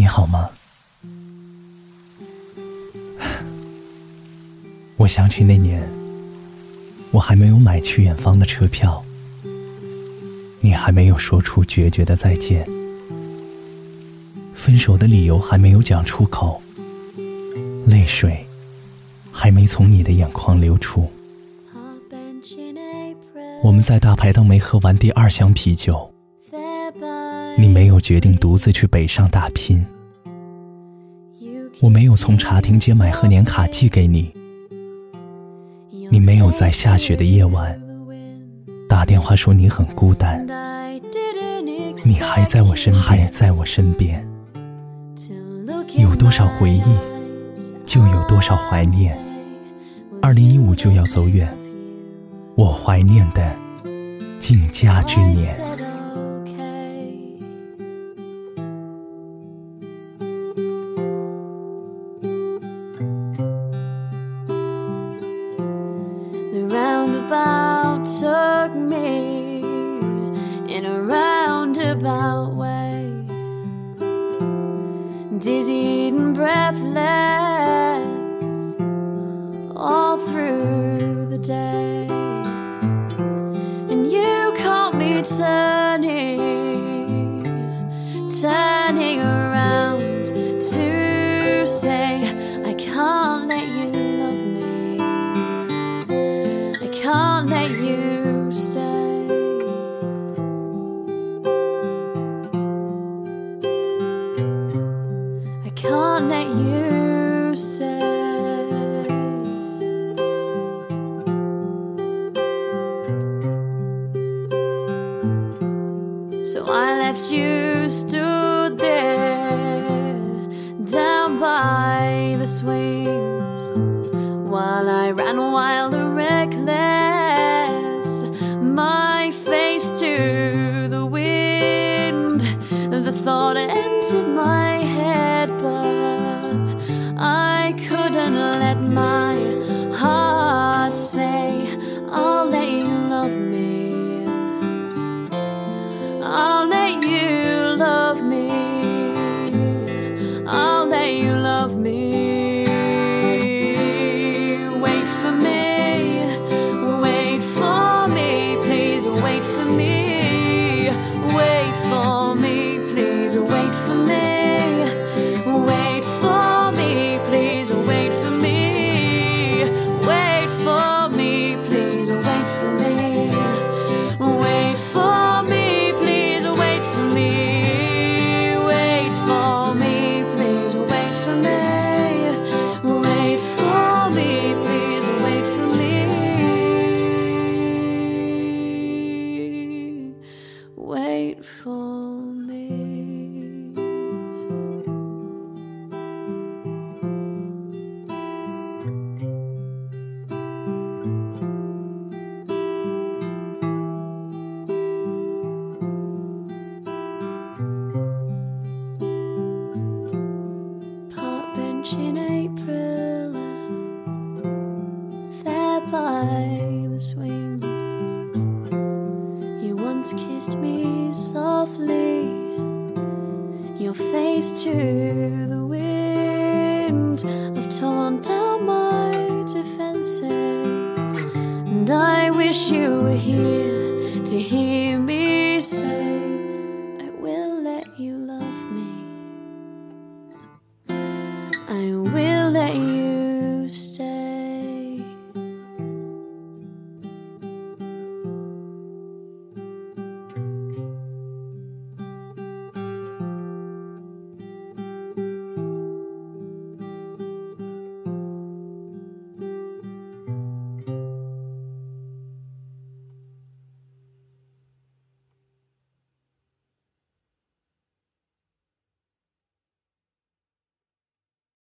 你好吗？我想起那年，我还没有买去远方的车票，你还没有说出决绝的再见，分手的理由还没有讲出口，泪水还没从你的眼眶流出，我们在大排档没喝完第二箱啤酒。你没有决定独自去北上打拼，我没有从茶亭街买贺年卡寄给你，你没有在下雪的夜晚打电话说你很孤单，你还在我身边，在我身边，有多少回忆，就有多少怀念，二零一五就要走远，我怀念的尽佳之年。took me in a roundabout way, dizzied and breathless all through the day. And you caught me turning, turning around to say, left you stood there down by the swings while I ran wild. in April, there by the swings. You once kissed me softly, your face to the wind. I've torn down my defenses, and I wish you were here to hear.